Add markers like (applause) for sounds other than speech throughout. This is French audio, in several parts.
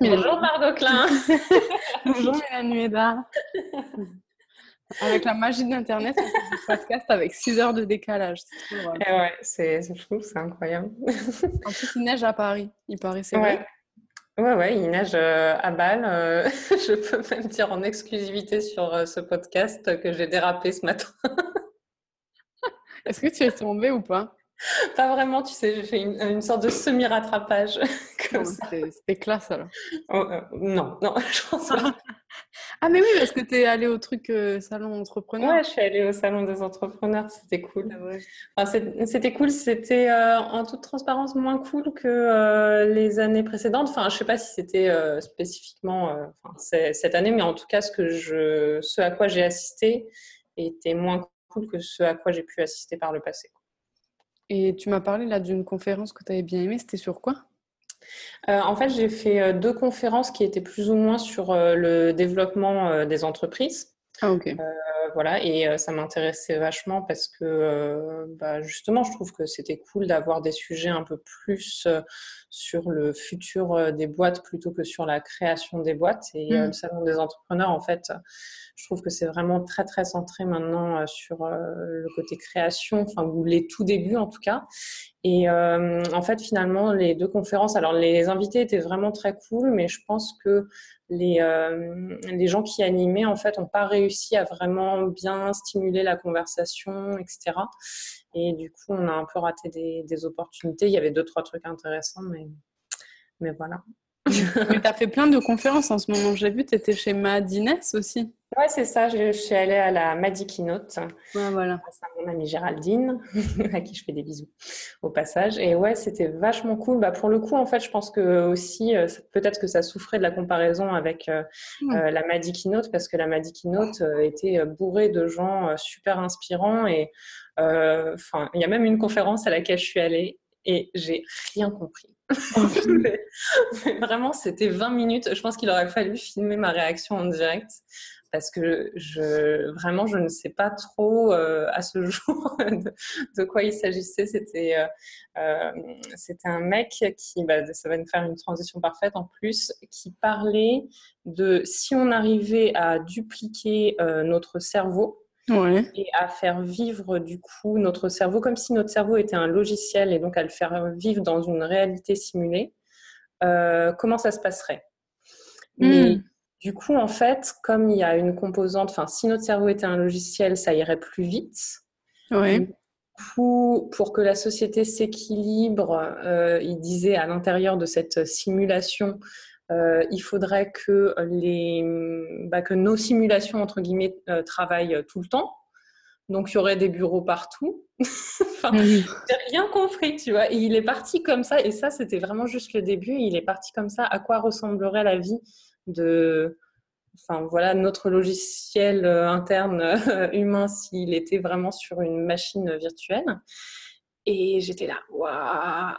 Bonjour Margot Klein. Bonjour Mélanie Nueda. (laughs) (laughs) Avec la magie de l'Internet, on fait du podcast avec 6 heures de décalage. C'est eh ouais, c'est fou, c'est incroyable. (laughs) en plus, il neige à Paris, il paraît, c'est ouais. Ouais, ouais, il neige euh, à Bâle. Euh, je peux même dire en exclusivité sur euh, ce podcast que j'ai dérapé ce matin. Est-ce que tu es tombée ou pas? (laughs) Pas vraiment, tu sais, j'ai fait une, sorte de semi-rattrapage. (laughs) C'était classe alors. Oh, euh, non, non, (laughs) je pense pas. ah, mais oui, parce que tu es allée au truc euh, salon entrepreneur. Ouais, je suis allée au salon des entrepreneurs, c'était cool. Ah c'était cool, c'était euh, en toute transparence moins cool que les années précédentes. Enfin, je sais pas si c'était spécifiquement cette année, mais en tout cas, ce, que je, ce à quoi j'ai assisté était moins cool que ce à quoi j'ai pu assister par le passé. Et tu m'as parlé là d'une conférence que tu avais bien aimée, c'était sur quoi? Euh, en fait, j'ai fait euh, deux conférences qui étaient plus ou moins sur euh, le développement des entreprises. Ah, ok. Voilà, et ça m'intéressait vachement parce que bah, justement, je trouve que c'était cool d'avoir des sujets un peu plus sur le futur des boîtes plutôt que sur la création des boîtes. Et mmh. le salon des entrepreneurs, en fait, je trouve que c'est vraiment très très centré maintenant sur le côté création, enfin ou les tout débuts en tout cas. Et en fait, finalement, les deux conférences, alors les invités étaient vraiment très cool, mais je pense que les, les gens qui animaient, en fait, n'ont pas réussi à vraiment bien stimuler la conversation, etc. Et du coup, on a un peu raté des, des opportunités. Il y avait deux, trois trucs intéressants, mais, mais voilà. Mais tu as fait plein de conférences en ce moment. J'ai vu, tu étais chez Madines aussi. Ouais, c'est ça. Je, suis allée à la Madi Keynote. Ouais, voilà. C'est mon amie Géraldine, (laughs) à qui je fais des bisous au passage. Et ouais, c'était vachement cool. Bah, pour le coup, en fait, je pense que aussi, euh, peut-être que ça souffrait de la comparaison avec euh, euh, la Madi Keynote, parce que la Madi Keynote était bourrée de gens super inspirants. Et enfin, il y a même une conférence à laquelle je suis allée et j'ai rien compris. (laughs) vraiment, c'était 20 minutes. Je pense qu'il aurait fallu filmer ma réaction en direct parce que je vraiment je ne sais pas trop euh, à ce (laughs) jour de, quoi il s'agissait. C'était euh, euh, c'était un mec qui bah, ça va nous faire une transition parfaite en plus qui parlait de si on arrivait à dupliquer notre cerveau et à faire vivre du coup notre cerveau comme si notre cerveau était un logiciel et donc à le faire vivre dans une réalité simulée, euh, comment ça se passerait? Hmm. du coup, en fait, comme il y a une composante, enfin, si notre cerveau était un logiciel, ça irait plus vite. Pour, pour que la société s'équilibre, euh, il disait à l'intérieur de cette simulation, euh, il faudrait que, les, bah, que nos simulations, entre guillemets, euh, travaillent tout le temps. Donc, il y aurait des bureaux partout. (laughs) enfin, n'ai rien compris, tu vois. Et il est parti comme ça. Et ça, c'était vraiment juste le début. Il est parti comme ça. À quoi ressemblerait la vie de, enfin voilà, notre logiciel euh, interne humain s'il était vraiment sur une machine virtuelle? Et j'étais là, waouh,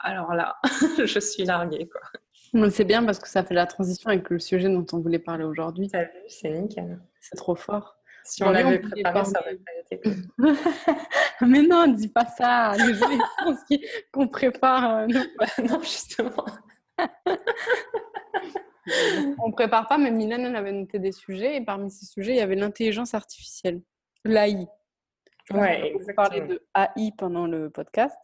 alors là, (laughs) je suis larguée, quoi. C'est bien parce que ça fait la transition avec le sujet dont on voulait parler aujourd'hui. c'est nickel. C'est trop fort. Si on l'avait préparé, ça aurait pas été (laughs) Mais non, ne dis pas ça. Les gens pensent qu'on prépare. Euh, (laughs) non, justement. (laughs) on prépare pas, mais Mylène, elle avait noté des sujets et parmi ces sujets, il y avait l'intelligence artificielle, l'AI. Ouais, on parlait de AI pendant le podcast.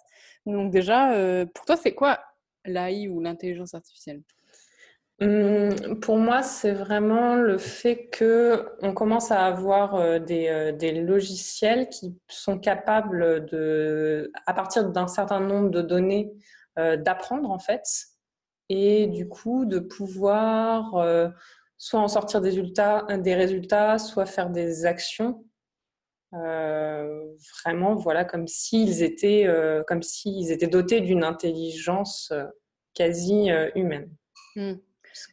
Donc déjà, euh, pour toi, c'est quoi l'AI ou l'intelligence artificielle? Hum, pour moi, c'est vraiment le fait que on commence à avoir euh, des, euh, des, logiciels qui sont capables de, à partir d'un certain nombre de données, euh, d'apprendre en fait, et du coup de pouvoir soit en sortir des résultats, des résultats, soit faire des actions. Vraiment, voilà, comme s'ils étaient, comme s'ils étaient dotés d'une intelligence quasi euh, humaine. Hmm.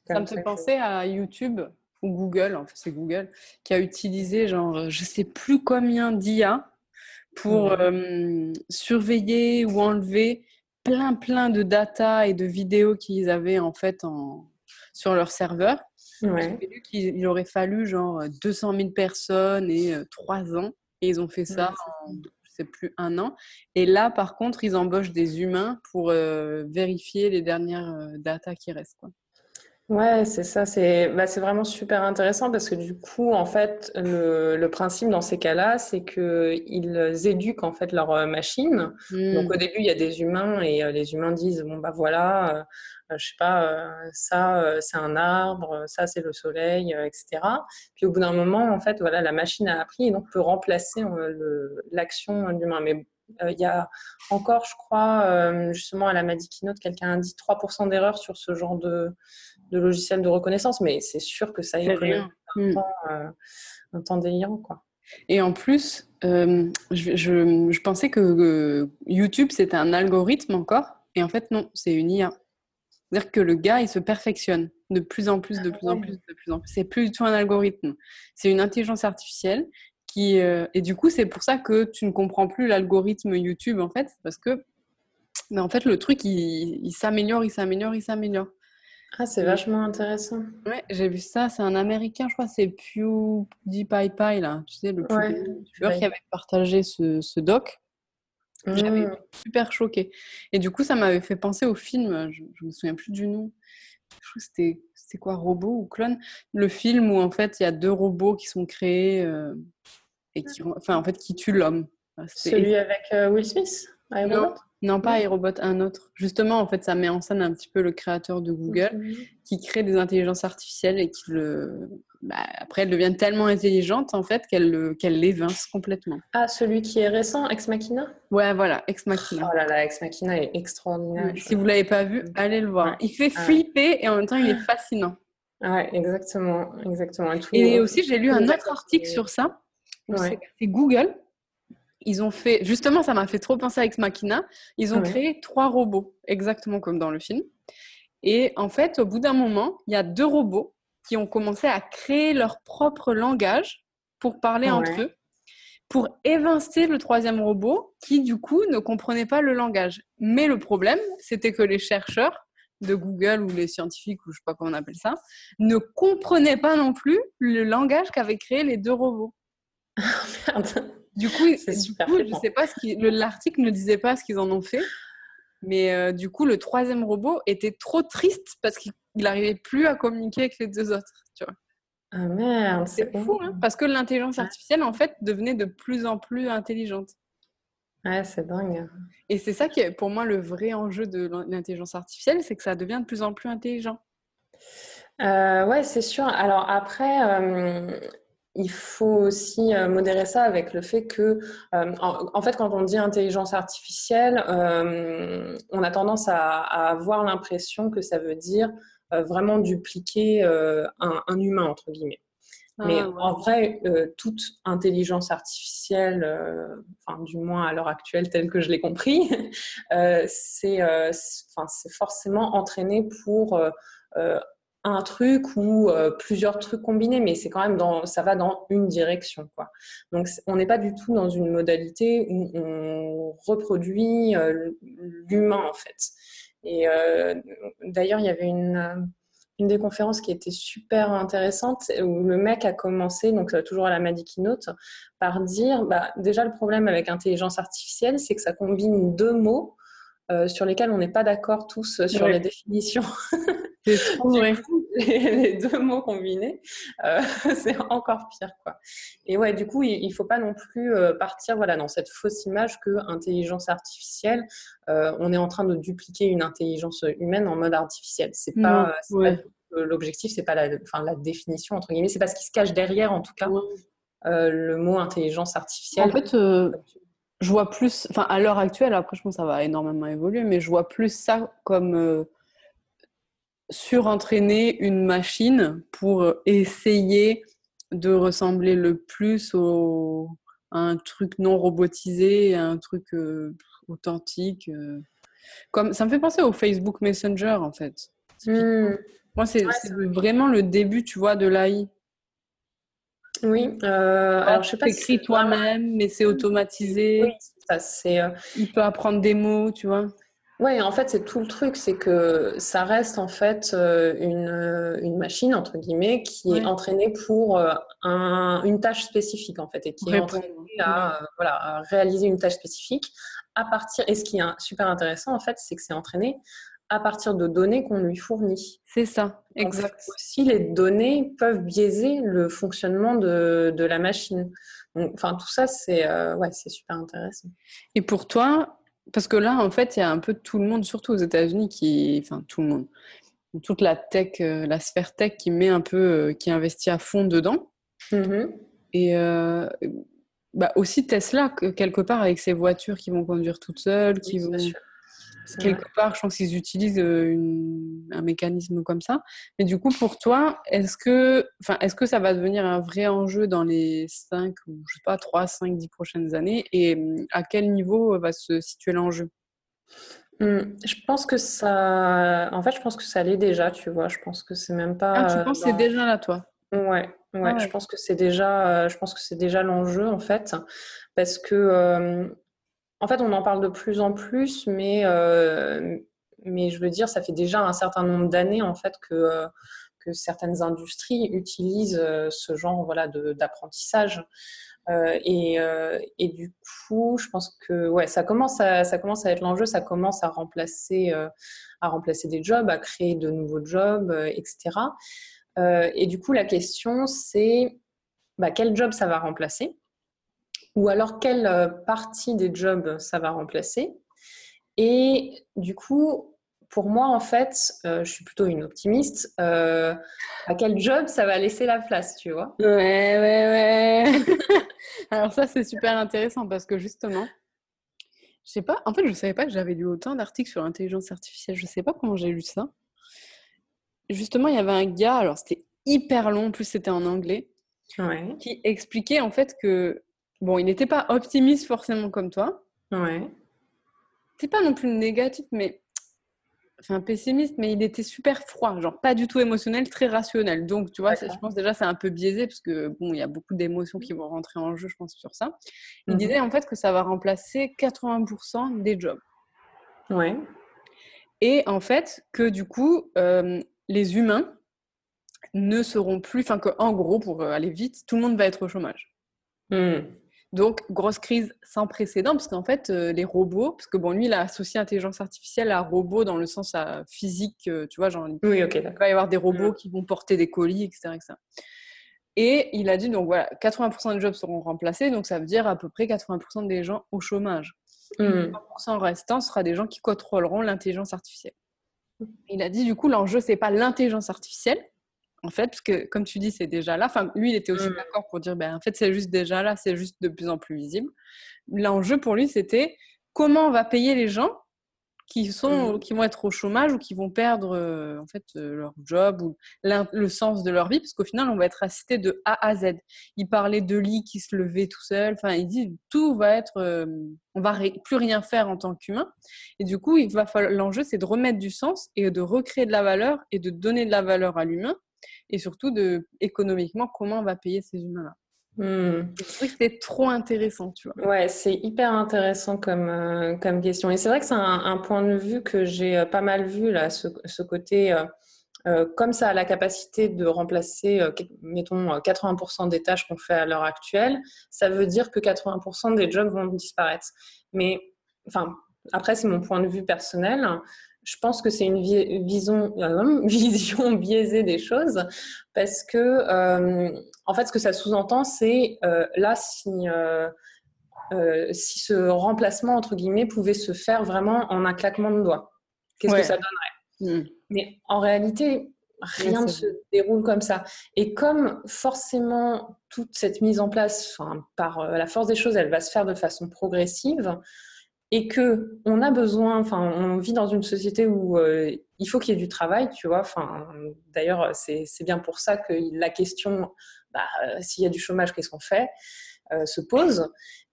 Ça me fait penser à YouTube ou Google, en fait c'est Google, qui a utilisé genre je sais plus combien d'IA pour euh, surveiller ou enlever plein plein de data et de vidéos qu'ils avaient en fait en, sur leur serveur. Ouais. J'ai vu qu'il aurait fallu genre 200 000 personnes et 3 euh, ans et ils ont fait ça en c'est plus un an. Et là, par contre, ils embauchent des humains pour euh, vérifier les dernières euh, datas qui restent. Quoi. Ouais, c'est ça. C'est bah, vraiment super intéressant parce que du coup, en fait, le, le principe dans ces cas-là, c'est qu'ils éduquent en fait leur euh, machine. Donc au hmm. début, il y a des humains et euh, les humains disent bon bah voilà, euh, je sais pas, ça c'est un arbre, ça c'est le soleil, etc. Puis au bout d'un moment, en fait, voilà, la machine a appris et donc peut remplacer l'action d'humain. Mais il y a encore, je crois, justement à la Madi Keynote, quelqu'un a dit 3% d'erreur sur ce genre de de logiciels de reconnaissance, mais c'est sûr que ça économise un, hmm. temps, euh, un temps délirant. Quoi. Et en plus, euh, je, je, pensais que YouTube, c'était un algorithme encore, et en fait, non, c'est une IA. C'est-à-dire que le gars, il se perfectionne de plus en plus, de plus en plus, de plus en plus. C'est plus du tout un algorithme. C'est une intelligence artificielle qui. Euh, et du coup, c'est pour ça que tu ne comprends plus l'algorithme YouTube, en fait, parce que. Mais en fait, le truc, il s'améliore, il s'améliore, il s'améliore. Ah, c'est vachement intéressant. Ouais, j'ai vu ça. C'est un Américain, je crois, c'est PewDiePie, là. Tu sais, le youtubeur qui avait partagé ce, ce doc. J'avais mmh. super choqué. Et du coup, ça m'avait fait penser au film. Je, ne me souviens plus du nom. Je crois que c'était, quoi, Robot ou Clone? Le film où en fait il y a deux robots qui sont créés euh, et qui, enfin en fait, qui tuent l'homme. Celui avec euh, Will Smith non, pas iRobot, un autre. Justement, en fait, ça met en scène un petit peu le créateur de Google qui crée des intelligences artificielles et qui le. Bah, après, elles deviennent tellement intelligentes en fait qu'elles le... l'évincent complètement. Ah, celui qui est récent, Ex Machina? Ouais, voilà, Ex Machina. Oh là là, Ex Machina est extraordinaire. Si vous l'avez pas vu, allez le voir. Il fait flipper et en même temps, il est fascinant. Ouais, exactement, exactement. Et, aussi, j'ai lu un autre article sur ça. C'est Google ils ont fait, justement, ça m'a fait trop penser à Ex Machina. Ils ont créé trois robots, exactement comme dans le film. Et en fait, au bout d'un moment, il y a deux robots qui ont commencé à créer leur propre langage pour parler entre eux, pour évincer le troisième robot qui, du coup, ne comprenait pas le langage. Mais le problème, c'était que les chercheurs de Google ou les scientifiques, ou je sais pas comment on appelle ça, ne comprenaient pas non plus le langage qu'avaient créé les deux robots. (laughs) Merde. Du coup, super je sais pas ce qui, l'article ne disait pas ce qu'ils en ont fait, mais euh, du coup, le troisième robot était trop triste parce qu'il n'arrivait plus à communiquer avec les deux autres. Tu vois. Ah merde, c'est fou, hein, parce que l'intelligence artificielle, en fait, devenait de plus en plus intelligente. Ouais, c'est dingue. Et c'est ça qui est pour moi le vrai enjeu de l'intelligence artificielle, c'est que ça devient de plus en plus intelligent. Euh, ouais, c'est sûr. Alors après, euh, il faut aussi euh, modérer ça avec le fait que, euh, en, fait, quand on dit intelligence artificielle, euh, on a tendance à, avoir l'impression que ça veut dire vraiment dupliquer un, humain, entre guillemets. Ah, Mais en vrai, toute intelligence artificielle, enfin, du moins à l'heure actuelle, telle que je l'ai compris, (laughs) c'est forcément entraîné pour un truc ou euh, plusieurs trucs combinés, mais c'est quand même dans, ça va dans une direction, quoi. Donc, on n'est pas du tout dans une modalité où on reproduit euh, l'humain, en fait. Et euh, d'ailleurs, il y avait une, une des conférences qui était super intéressante où le mec a commencé, donc toujours à la Madi Keynote, par dire, bah, déjà le problème avec intelligence artificielle, c'est que ça combine deux mots sur lesquels on n'est pas d'accord tous sur les définitions. (laughs) C'est trop vrai. (laughs) les, deux mots combinés, euh, (laughs) c'est encore pire. Quoi. Et ouais, du coup, il ne faut pas non plus euh, partir voilà, dans cette fausse image que intelligence artificielle, euh, on est en train de dupliquer une intelligence humaine en mode artificiel. C'est pas, l'objectif, c'est pas la, enfin, la définition entre guillemets, c'est pas ce qui se cache derrière en tout cas. le mot intelligence artificielle. En fait, je vois plus, enfin à l'heure actuelle, après je pense que ça va énormément évoluer, mais je vois plus ça comme surentraîner une machine pour essayer de ressembler le plus au, à un truc non robotisé, à un truc euh, authentique. Euh. Comme, ça me fait penser au Facebook Messenger, en fait. Hmm. Moi, c'est vraiment le début, tu vois, de l'AI. Oui, euh, alors je sais pas. écrit toi-même, mais c'est automatisé. Oui, ça c'est. Il peut apprendre des mots, tu vois. Oui, en fait, c'est tout le truc, c'est que ça reste en fait euh, une, une machine, entre guillemets, qui est entraînée pour euh, un, une tâche spécifique, en fait, et qui est entraînée à, euh, voilà, réaliser une tâche spécifique à partir, et ce qui est super intéressant, en fait, c'est que c'est entraîné à partir de données qu'on lui fournit. C'est ça, exact. aussi, les données peuvent biaiser le fonctionnement de, de la machine. enfin, tout ça, c'est euh, ouais, c'est super intéressant. Et pour toi, parce que là, en fait, il y a un peu tout le monde, surtout aux États-Unis, qui, enfin, tout le monde, toute la tech, euh, la sphère tech qui met un peu, euh, qui investit à fond dedans. Mm-hmm. Et bah, aussi Tesla, quelque part, avec ses voitures qui vont conduire toutes seules, qui vont quelque part, je pense qu'ils utilisent un mécanisme comme ça. Mais du coup, pour toi, est-ce que, enfin, est-ce que ça va devenir un vrai enjeu dans les 5 ou je sais pas 3, 5, 10 prochaines années? Et à quel niveau va se situer l'enjeu? Mmh, je pense que ça. En fait, je pense que ça l'est déjà, tu vois. Je pense que c'est même pas. Ah, tu penses que c'est déjà là, toi? Ouais, ouais, ah je pense que c'est déjà, je pense que c'est déjà l'enjeu en fait, parce que en fait, on en parle de plus en plus, mais, euh, mais je veux dire, ça fait déjà un certain nombre d'années en fait que, euh, que certaines industries utilisent euh, ce genre voilà, d'apprentissage. et, et, du coup, je pense que ouais, ça, commence à, ça commence à être l'enjeu, ça commence à remplacer, à remplacer des jobs, à créer de nouveaux jobs, etc. et du coup, la question, c'est bah, quel job ça va remplacer? Ou alors quelle euh, partie des jobs ça va remplacer? Et du coup, pour moi, en fait, euh, je suis plutôt une optimiste. Euh, à quel job ça va laisser la place, tu vois? Ouais, ouais, ouais. (laughs) alors ça, c'est super intéressant parce que justement, je sais pas, en fait, je savais pas que j'avais lu autant d'articles sur l'intelligence artificielle. Je sais pas comment j'ai lu ça. Justement, il y avait un gars, alors c'était hyper long, en plus c'était en anglais, qui expliquait en fait que Bon, il n'était pas optimiste forcément comme toi. Ouais. C'est pas non plus négatif, mais. Enfin, pessimiste, mais il était super froid, genre pas du tout émotionnel, très rationnel. Donc, tu vois, je pense déjà c'est un peu biaisé parce que bon, il y a beaucoup d'émotions qui vont rentrer en jeu, je pense, sur ça. Il mhm. disait en fait que ça va remplacer 80% des jobs. Ouais. Et en fait, que du coup, euh, les humains ne seront plus, enfin, qu'en gros, pour aller vite, tout le monde va être au chômage. Hmm. Donc, grosse crise sans précédent, parce qu'en fait, euh, les robots, parce que bon, lui, il a associé intelligence artificielle à robot dans le sens physique, euh, tu vois, genre, oui, ok, il va y avoir des robots mm. qui vont porter des colis, etc., Et il a dit, donc voilà, 80% des jobs seront remplacés, donc ça veut dire à peu près 80% des gens au chômage. Mm. 20% restant sera des gens qui contrôleront l'intelligence artificielle. Il a dit, du coup, l'enjeu, c'est pas l'intelligence artificielle, en fait, parce que comme tu dis, c'est déjà là. Enfin, lui, il était aussi mmh. d'accord pour dire, ben, en fait, c'est juste déjà là, c'est juste de plus en plus visible. L'enjeu pour lui, c'était comment on va payer les gens qui sont, mmh. qui vont être au chômage ou qui vont perdre euh, en fait euh, leur job ou le sens de leur vie, parce qu'au final, on va être assisté de A à Z. Il parlait de lits qui se levaient tout seul. Enfin, il dit tout va être, euh, on va plus rien faire en tant qu'humain. Et du coup, l'enjeu, c'est de remettre du sens et de recréer de la valeur et de donner de la valeur à l'humain et surtout de économiquement comment on va payer ces humains-là. Hmm. C'était trop intéressant, tu vois. Ouais, c'est hyper intéressant comme, euh, comme question. Et c'est vrai que c'est un, point de vue que j'ai euh, pas mal vu, là, ce, ce côté, euh, comme ça a la capacité de remplacer, mettons, 80% des tâches qu'on fait à l'heure actuelle, ça veut dire que 80% des jobs vont disparaître. Mais, enfin, après, c'est mon point de vue personnel je pense que c'est une vision, euh, (laughs) vision biaisée des choses parce que, euh, en fait, ce que ça sous-entend, c'est euh, là, si, si ce remplacement, entre guillemets, pouvait se faire vraiment en un claquement de doigts, qu'est-ce que ça donnerait? Mm. Mais en réalité, rien ne se déroule comme ça. Et comme forcément toute cette mise en place, par la force des choses, elle va se faire de façon progressive, et que on a besoin, enfin, on vit dans une société où euh, il faut qu'il y ait du travail, tu vois. Enfin, d'ailleurs, c'est bien pour ça que la question, bah, s'il y a du chômage, qu'est-ce qu'on fait, euh, se pose.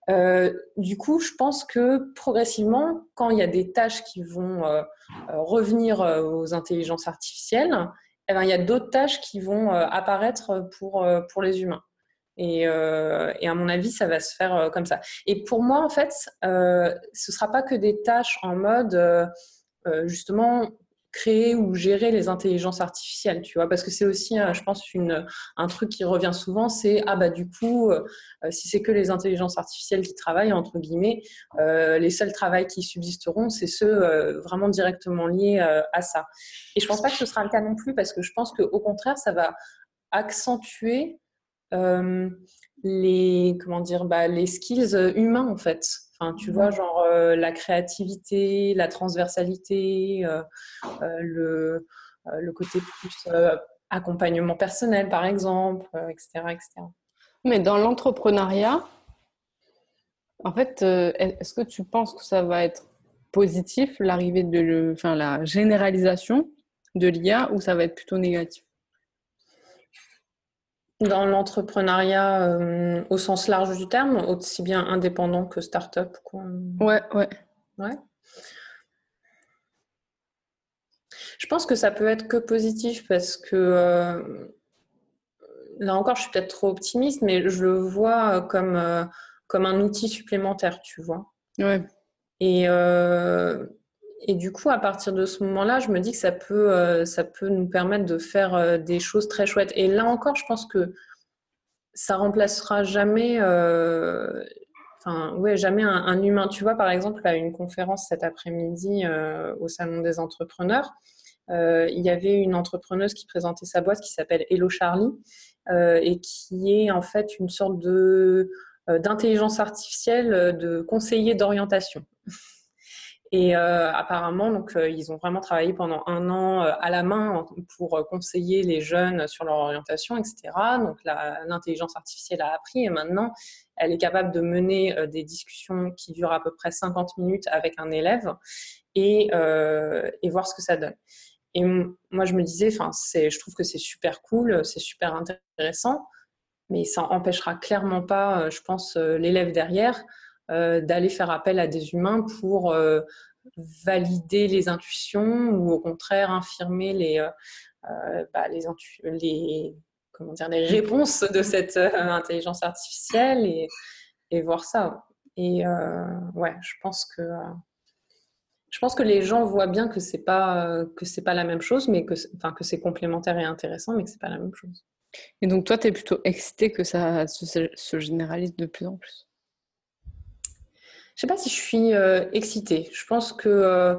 Euh, du coup, je pense que progressivement, quand il y a des tâches qui vont revenir aux intelligences artificielles, eh ben, il y a d'autres tâches qui vont apparaître pour, pour les humains. Euh, et, à mon avis, ça va se faire euh, comme ça. Et pour moi, en fait, euh, ce ne sera pas que des tâches en mode, justement, créer ou gérer les intelligences artificielles, tu vois, parce que c'est aussi, je pense, une, un truc qui revient souvent, c'est ah bah du coup, si c'est que les intelligences artificielles qui travaillent entre guillemets, les seuls travails qui subsisteront, c'est ceux vraiment directement liés à ça. Et je pense pas que ce sera le cas non plus, parce que je pense qu'au contraire, ça va accentuer les comment dire bah, les skills humains en fait tu vois, genre euh, la créativité, la transversalité, euh, euh, le, le, côté plus accompagnement personnel, par exemple, etc., etc. Mais dans l'entrepreneuriat, en fait, est-ce que tu penses que ça va être positif, l'arrivée de le, enfin, la généralisation de l'IA, ou ça va être plutôt négatif? Dans l'entrepreneuriat euh, au sens large du terme, aussi bien indépendant que start-up quoi. Ouais, ouais. Ouais. Je pense que ça peut être que positif parce que euh, là encore, je suis peut-être trop optimiste, mais je le vois comme, euh, comme un outil supplémentaire, tu vois. Ouais. Et, et du coup, à partir de ce moment-là, je me dis que ça peut, euh, ça peut nous permettre de faire euh, des choses très chouettes. Et là encore, je pense que ça remplacera jamais, euh, ouais, jamais un, humain. Tu vois, par exemple, à une conférence cet après-midi au Salon des entrepreneurs, il y avait une entrepreneuse qui présentait sa boîte qui s'appelle Hello Charlie et qui est en fait une sorte de d'intelligence artificielle de conseiller d'orientation. Et euh, apparemment, donc, euh, ils ont vraiment travaillé pendant un an euh, à la main pour conseiller les jeunes sur leur orientation, etc. Donc, l'intelligence artificielle a appris et maintenant, elle est capable de mener des discussions qui durent à peu près 50 minutes avec un élève et, et voir ce que ça donne. Et moi, je me disais, enfin, je trouve que c'est super cool, c'est super intéressant, mais ça empêchera clairement pas, je pense, l'élève derrière euh, d'aller faire appel à des humains pour euh, valider les intuitions ou au contraire infirmer les, euh, bah, les, les, comment dire, les réponses de cette intelligence artificielle et, et, voir ça. Et ouais, je pense que je pense que les gens voient bien que c'est pas que c'est pas la même chose, mais que enfin que c'est complémentaire et intéressant, mais que c'est pas la même chose. Et donc toi, tu es plutôt excité que ça se, généralise de plus en plus? Je sais pas si je suis euh, excitée. Je pense que, euh,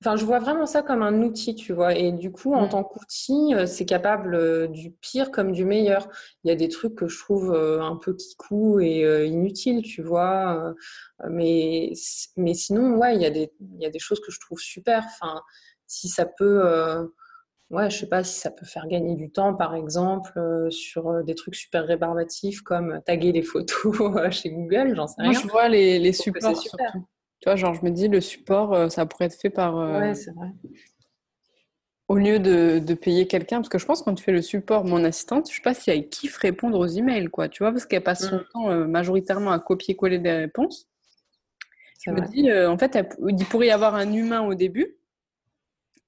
enfin, je vois vraiment ça comme un outil, tu vois. Et du coup, en tant qu'outil, euh, c'est capable du pire comme du meilleur. Il y a des trucs que je trouve un peu kikou et inutiles, tu vois. mais, mais sinon, ouais, il y, a des, il y a des choses que je trouve super. Enfin, si ça peut ouais, je sais pas si ça peut faire gagner du temps, par exemple, euh, sur euh, des trucs super rébarbatifs comme taguer les photos (laughs) euh, chez Google, j'en sais rien. Moi, je vois les, les supports surtout. Tu vois, genre, je me dis, le support, ça pourrait être fait par. Ouais, c'est vrai. Au lieu de, de payer quelqu'un, parce que je pense que quand tu fais le support, mon assistante, je sais pas si elle kiffe répondre aux emails, quoi, tu vois, parce qu'elle passe son mmh. temps majoritairement à copier-coller des réponses. Je me dis, en fait, il pourrait y avoir un humain au début,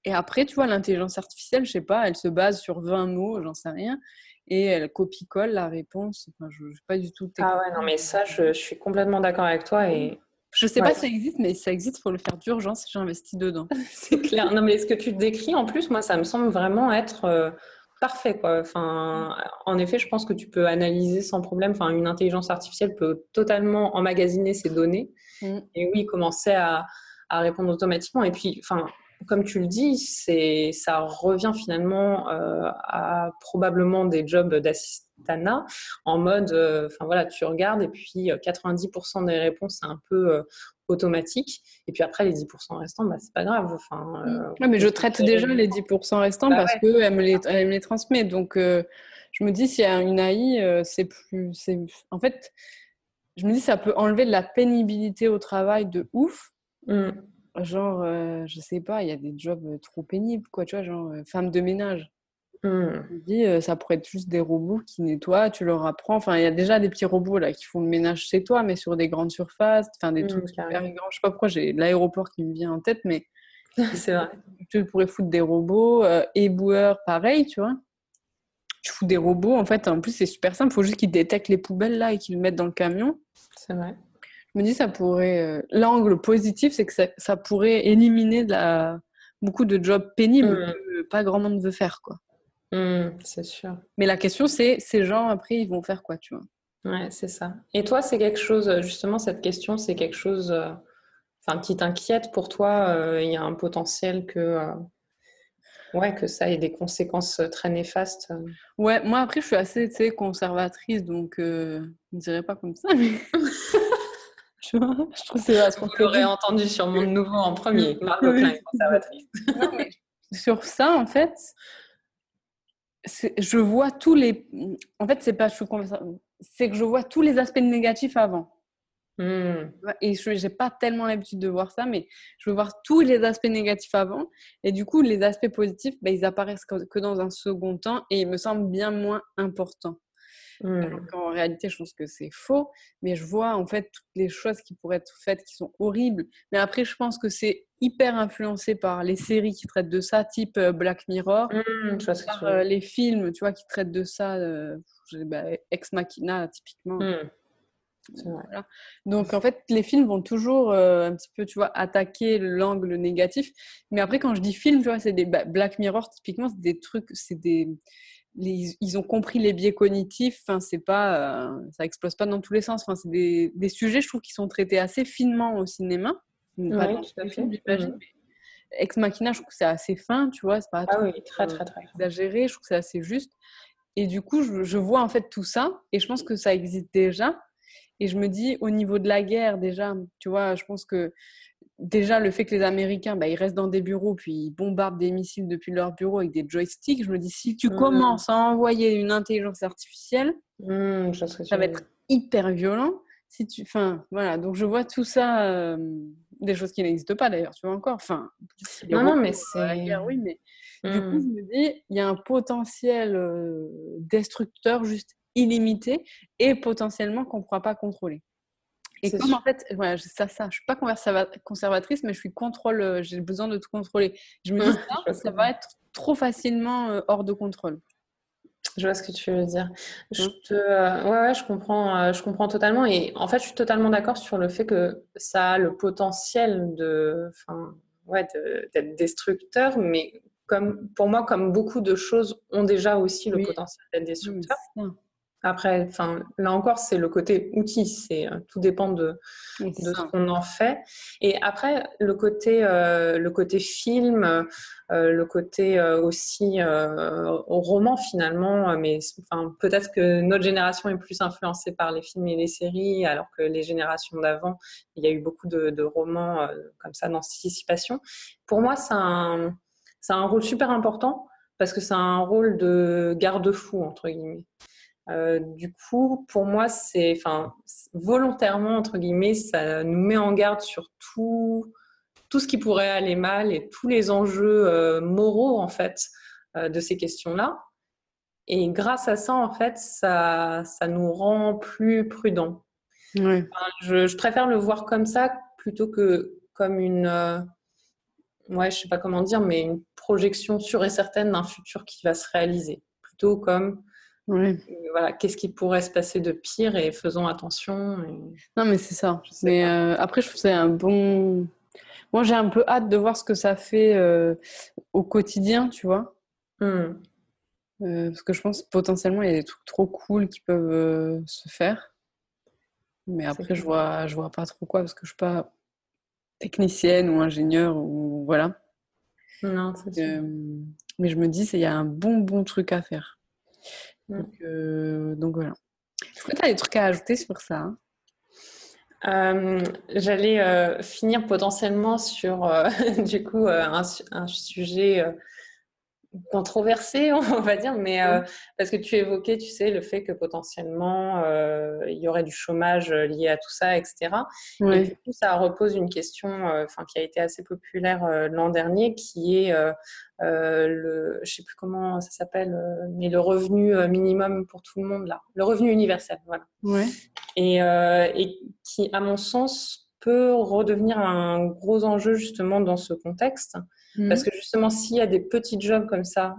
et après, tu vois, l'intelligence artificielle, je sais pas, elle se base sur 20 mots, j'en sais rien, et elle copie-colle la réponse. Enfin, je ne sais pas du tout. Ah ouais, non, mais ça, je, suis complètement d'accord avec toi. Et... Je sais pas si ça existe, mais ça existe, il faut le faire d'urgence, j'ai investi dedans. (laughs) C'est clair. Non, mais ce que tu décris, en plus, moi, ça me semble vraiment être euh, parfait. Quoi. Enfin, en effet, je pense que tu peux analyser sans problème. Enfin, une intelligence artificielle peut totalement emmagasiner ces données mm. et oui, commencer à, à répondre automatiquement. Et puis, enfin, comme tu le dis, c'est, ça revient finalement euh, à probablement des jobs d'assistana en mode, euh, enfin voilà, tu regardes et puis 90% euh, des réponses c'est un peu automatique et puis après les 10% restants, bah, c'est pas grave. Enfin, mm. mais je traite déjà les 10% restants bah parce que qu'elle me, les, elle me les transmet. Donc je me dis s'il y a une AI, c'est plus, c'est en fait, je me dis ça peut enlever de la pénibilité au travail de ouf. Mm. Genre, euh, je sais pas, il y a des jobs trop pénibles, quoi, tu vois, genre euh, femme de ménage. Mmh. Je dis, ça pourrait être juste des robots qui nettoient, tu leur apprends. Enfin, il y a déjà des petits robots là qui font le ménage chez toi, mais sur des grandes surfaces, enfin des mmh, trucs super grands. Je sais pas pourquoi j'ai l'aéroport qui me vient en tête, mais (laughs) c'est vrai. Tu pourrais foutre des robots, éboueurs, pareil, tu vois. Tu fous des robots, en fait, en plus c'est super simple, il faut juste qu'ils détectent les poubelles là et qu'ils le mettent dans le camion. C'est vrai. Je me dis, ça pourrait. Euh, l'angle positif, c'est que ça, pourrait éliminer de la beaucoup de jobs pénibles mmh. que pas grand monde veut faire, quoi. Mmh, c'est sûr. Mais la question, c'est ces gens, après, ils vont faire quoi, tu vois? Ouais, c'est ça. Et toi, c'est quelque chose, justement, cette question, c'est quelque chose euh, enfin, qui t'inquiète pour toi euh, Il y a un potentiel que, euh, ouais, que ça ait des conséquences très néfastes Ouais, moi, après, je suis assez conservatrice, donc je ne dirais pas comme ça, mais. (laughs) je trouve que c'est Vous l'aurez entendu sur Monde Nouveau en premier. Conservatrice. non, mais sur ça, en fait, je vois tous les. En fait, c'est pas je suis c'est que je vois tous les aspects négatifs avant. Hmm. Et je n'ai pas tellement l'habitude de voir ça, mais je veux voir tous les aspects négatifs avant. Et du coup, les aspects positifs, ben, ils apparaissent que dans un second temps et ils me semblent bien moins importants. Mmh. En réalité, je pense que c'est faux, mais je vois en fait toutes les choses qui pourraient être faites qui sont horribles. Mais après, je pense que c'est hyper influencé par les séries qui traitent de ça, type Black Mirror, mmh, par les films, tu vois, qui traitent de ça, bah, Ex Machina typiquement. Mmh. Donc en fait, les films vont toujours un petit peu, tu vois, attaquer l'angle négatif. Mais après, quand je dis film, tu vois, c'est des bah, Black Mirror typiquement, c'est des trucs, c'est des ils ont compris les biais cognitifs. Enfin, c'est pas, euh, ça explose pas dans tous les sens. Enfin, c'est des, des, sujets, je trouve, qui sont traités assez finement au cinéma. pas dans tout à fait. Mmh. Ex Machina, je trouve que c'est assez fin, tu vois. C'est pas ah oui, très, très, très exagéré. Je trouve que c'est assez juste. Et du coup, je, je, vois en fait tout ça, et je pense que ça existe déjà. Et je me dis, au niveau de la guerre, déjà, tu vois, je pense que déjà le fait que les Américains, bah, ils restent dans des bureaux, puis ils bombardent des missiles depuis leur bureau avec des joysticks, je me dis, si tu mmh. commences à envoyer une intelligence artificielle, mmh, ça va être hyper violent. Si tu, enfin, voilà. Donc je vois tout ça, euh, des choses qui n'existent pas d'ailleurs, tu vois encore. Enfin, non, non, mais c'est. oui, mais du coup, je mmh. me dis, il y a un potentiel euh, destructeur juste illimité et potentiellement qu'on ne pourra pas contrôler. Et comme en fait, voilà, ça, ça, je suis pas conservatrice, mais je suis contrôle, euh, j'ai besoin de tout contrôler. Je me (laughs) dis ça, ça va être trop facilement euh, hors de contrôle. Je vois ce que tu veux dire. Je te, euh, ouais, ouais, je comprends, je comprends totalement. Et en fait, je suis totalement d'accord sur le fait que ça a le potentiel de, enfin, ouais, d'être destructeur, mais comme pour moi, comme beaucoup de choses ont déjà aussi le potentiel d'être destructeur. Après, enfin, là encore, c'est le côté outil. C'est euh, tout dépend de, de ce qu'on en fait. Et après, le côté, euh, le côté film, euh, le côté aussi roman finalement. Mais enfin, peut-être que notre génération est plus influencée par les films et les séries, alors que les générations d'avant, il y a eu beaucoup de, de romans comme ça d'anticipation. Pour moi, c'est un, un rôle super important parce que c'est un rôle de garde-fou entre guillemets. Euh, du coup, pour moi, c'est, enfin, volontairement entre guillemets, ça nous met en garde sur tout, tout ce qui pourrait aller mal et tous les enjeux euh, moraux en fait euh, de ces questions-là. Et grâce à ça, en fait, ça, ça nous rend plus prudents. je, je, préfère le voir comme ça plutôt que comme une, ouais, je sais pas comment dire, mais une projection sûre et certaine d'un futur qui va se réaliser, plutôt comme voilà, qu'est-ce qui pourrait se passer de pire et faisons attention. Non, mais c'est ça. Mais euh, après, je c'est un bon. Moi, j'ai un peu hâte de voir ce que ça fait euh, au quotidien, tu vois. Euh, parce que je pense potentiellement il y a des trucs trop cool qui peuvent se faire. Mais après, je vois, je vois pas trop quoi parce que je suis pas technicienne ou ingénieure ou voilà. Non, mais je me dis, il y a un bon, bon truc à faire. Mm. Euh, donc, voilà. Est-ce que tu as des trucs à ajouter sur ça hein? Euh, J'allais euh, finir potentiellement sur (laughs) du coup un, un, sujet controversé, (laughs) on va dire, mais parce que tu évoquais, tu sais, le fait que potentiellement il y aurait du chômage lié à tout ça, etc. Et du coup, ça repose une question, enfin, qui a été assez populaire l'an dernier, qui est euh, le, je sais plus comment ça s'appelle, euh, mais le revenu euh, minimum pour tout le monde là, le revenu universel, voilà. Et qui, à mon sens, peut redevenir un gros enjeu justement dans ce contexte. Mmh. Parce que justement, s'il y a des petits jobs comme ça,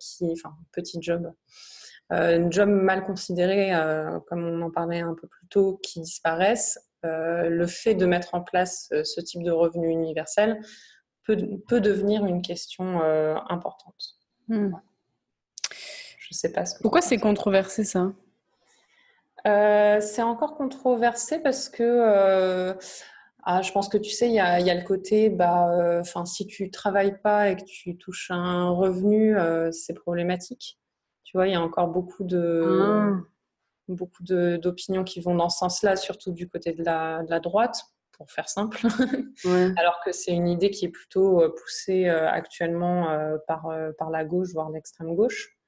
qui, enfin, petits jobs, euh, jobs mal considérés, comme on en parlait un peu plus tôt, qui disparaissent, le fait de mettre en place ce type de revenu universel peut, peut devenir une question importante. Hmm. Je sais pas ce que Pourquoi c'est controversé ça? C'est encore controversé parce que ah, je pense que tu sais, il y a, y a, le côté, bah, euh, enfin, si tu travailles pas et que tu touches un revenu, euh, c'est problématique. Tu vois, il y a encore beaucoup de ah. beaucoup d'opinions qui vont dans ce sens-là, surtout du côté de la, de la droite, pour faire simple. (laughs) Alors que c'est une idée qui est plutôt euh, poussée actuellement par par la gauche, voire l'extrême gauche,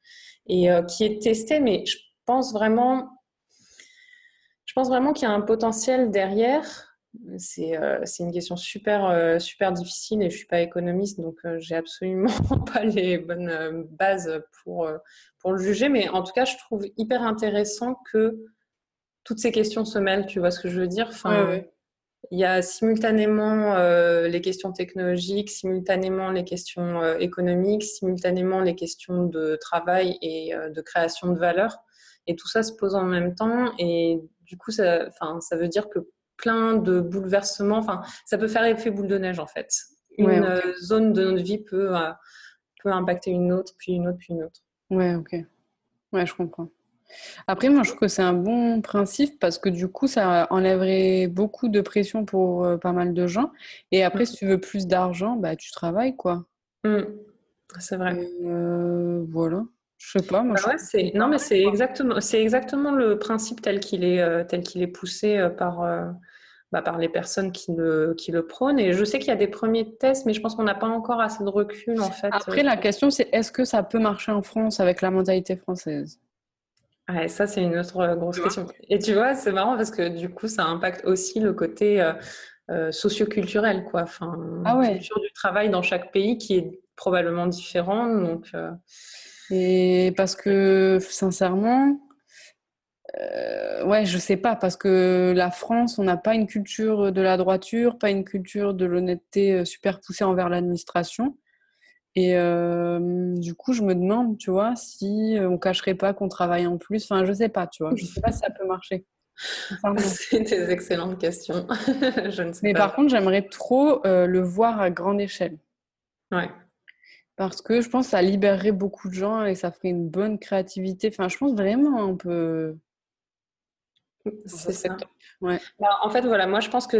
et qui est testée. Mais je pense vraiment, je pense vraiment qu'il y a un potentiel derrière euh, c'est une question super, euh, super difficile et je ne suis pas économiste, donc euh, j'ai absolument (laughs) pas les bonnes bases pour, pour le juger. Mais en tout cas, je trouve hyper intéressant que toutes ces questions se mêlent, tu vois ce que je veux dire? Enfin, Il y a simultanément les questions technologiques, simultanément les questions économiques, simultanément les questions de travail et de création de valeur. Et tout ça se pose en même temps. Et du coup, ça, ça veut dire que plein de bouleversements. Enfin, ça peut faire effet boule de neige en fait. Une euh, zone de notre vie peut, euh, peut impacter une autre, puis une autre, puis une autre. Ouais, ok. Ouais, je comprends. Après, moi, je trouve que c'est un bon principe parce que du coup, ça enlèverait beaucoup de pression pour euh, pas mal de gens. Et après, mm. si tu veux plus d'argent, bah, tu travailles, quoi. Mm. C'est vrai. voilà. Je sais pas. Moi, bah Non, mais c'est exactement, c'est exactement le principe tel qu'il est, tel qu'il est poussé par, bah, par les personnes qui le, qui le prônent. Et je sais qu'il y a des premiers tests, mais je pense qu'on n'a pas encore assez de recul en fait. Après, la question c'est est-ce que ça peut marcher en France avec la mentalité française? Ouais, ça c'est une autre euh, grosse question. Et tu vois, c'est marrant parce que du coup, ça impacte aussi le côté euh, euh socioculturel, quoi. Enfin, ah ouais. culture du travail dans chaque pays qui est probablement différent. Donc, euh, Et parce que sincèrement, euh, ouais, je sais pas, parce que la France, on n'a pas une culture de la droiture, pas une culture de l'honnêteté euh, super poussée envers l'administration. Et euh, du coup, je me demande, tu vois, si on cacherait pas qu'on travaille en plus. Enfin, je sais pas, tu vois. Je sais pas si ça peut marcher. (laughs) C'est des excellentes questions. (laughs) je ne sais Mais par contre, j'aimerais trop le voir à grande échelle. Ouais. Parce que je pense que ça libérerait beaucoup de gens et ça ferait une bonne créativité. Enfin, je pense vraiment on peut, c'est ça. Ouais. Bah, en fait, voilà, moi je pense que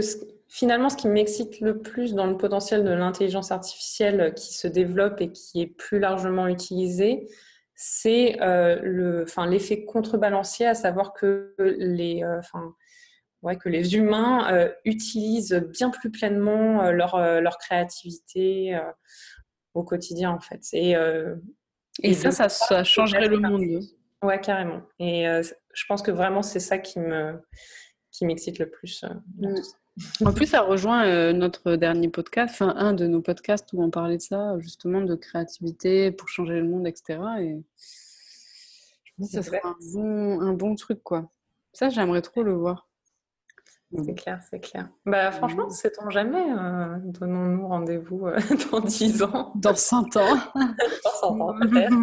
finalement, ce qui m'excite le plus dans le potentiel de l'intelligence artificielle qui se développe et qui est plus largement utilisé, c'est euh, le, enfin, l'effet contrebalancier, à savoir que les, euh, enfin, ouais, que les humains euh, utilisent bien plus pleinement leur, leur créativité au quotidien, en fait. Et, et, ça, ça, ça changerait le monde. Ouais, carrément. Et euh, je pense que vraiment, c'est ça qui me qui m'excite le plus. Euh, mm. en plus, ça rejoint euh, notre dernier podcast, enfin un de nos podcasts où on parlait de ça, justement, de créativité pour changer le monde, etc. Et je pense que ça serait un bon, un bon truc, quoi. Ça, j'aimerais trop le voir. C'est clair, c'est clair. Bah, franchement, sait-on jamais euh, Donnons-nous rendez-vous euh, (laughs) dans 10 ans. Dans 100 ans. (laughs) dans 100 ans, peut-être.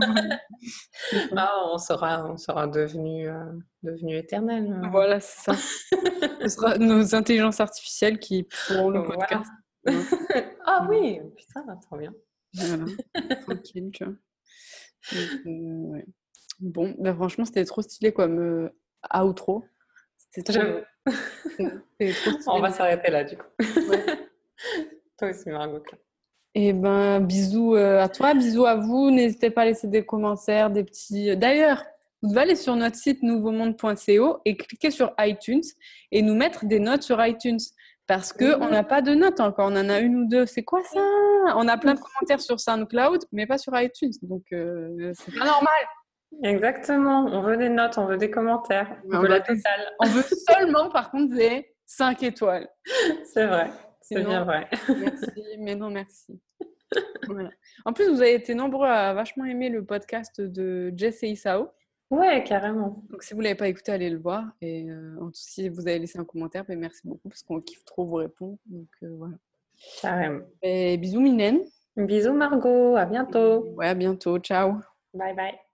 ah, on sera, on sera devenu, euh, devenu éternel. Voilà, c'est ça. Ce sera nos intelligences artificielles qui feront le podcast. ah oui, putain, trop bien. Voilà, tranquille, tu vois. ouais. Bon, bah, franchement, c'était trop stylé comme outro. C'était trop... (laughs) (laughs) On va s'arrêter là, du coup. (laughs) toi aussi, Margot. Et eh ben, bisous euh, à toi, bisous à vous. N'hésitez pas à laisser des commentaires, des petits. D'ailleurs, vous devez aller sur notre site nouveaumonde.co et cliquer sur iTunes et nous mettre des notes sur iTunes. Parce qu'on on n'a pas de notes encore, on en a une ou deux. C'est quoi ça? On a plein de commentaires sur SoundCloud, mais pas sur iTunes. Donc, euh, c'est pas normal. Exactement. On veut des notes, on veut des commentaires. On, veut la totale. On veut (laughs) seulement, par contre, des 5 étoiles. C'est vrai. C'est bien vrai. Merci, (laughs) mais non, merci. En plus, vous avez été nombreux à vachement aimer le podcast de Jess et Isao. Ouais, carrément. Donc, si vous ne l'avez pas écouté, allez le voir. Et euh, si vous avez laissé un commentaire, ben, merci beaucoup parce qu'on kiffe trop vous répondre. Donc, euh, voilà. Carrément. Et bisous, Minen. Bisous, Margot. À bientôt. Ouais, à bientôt. Ciao. Bye bye.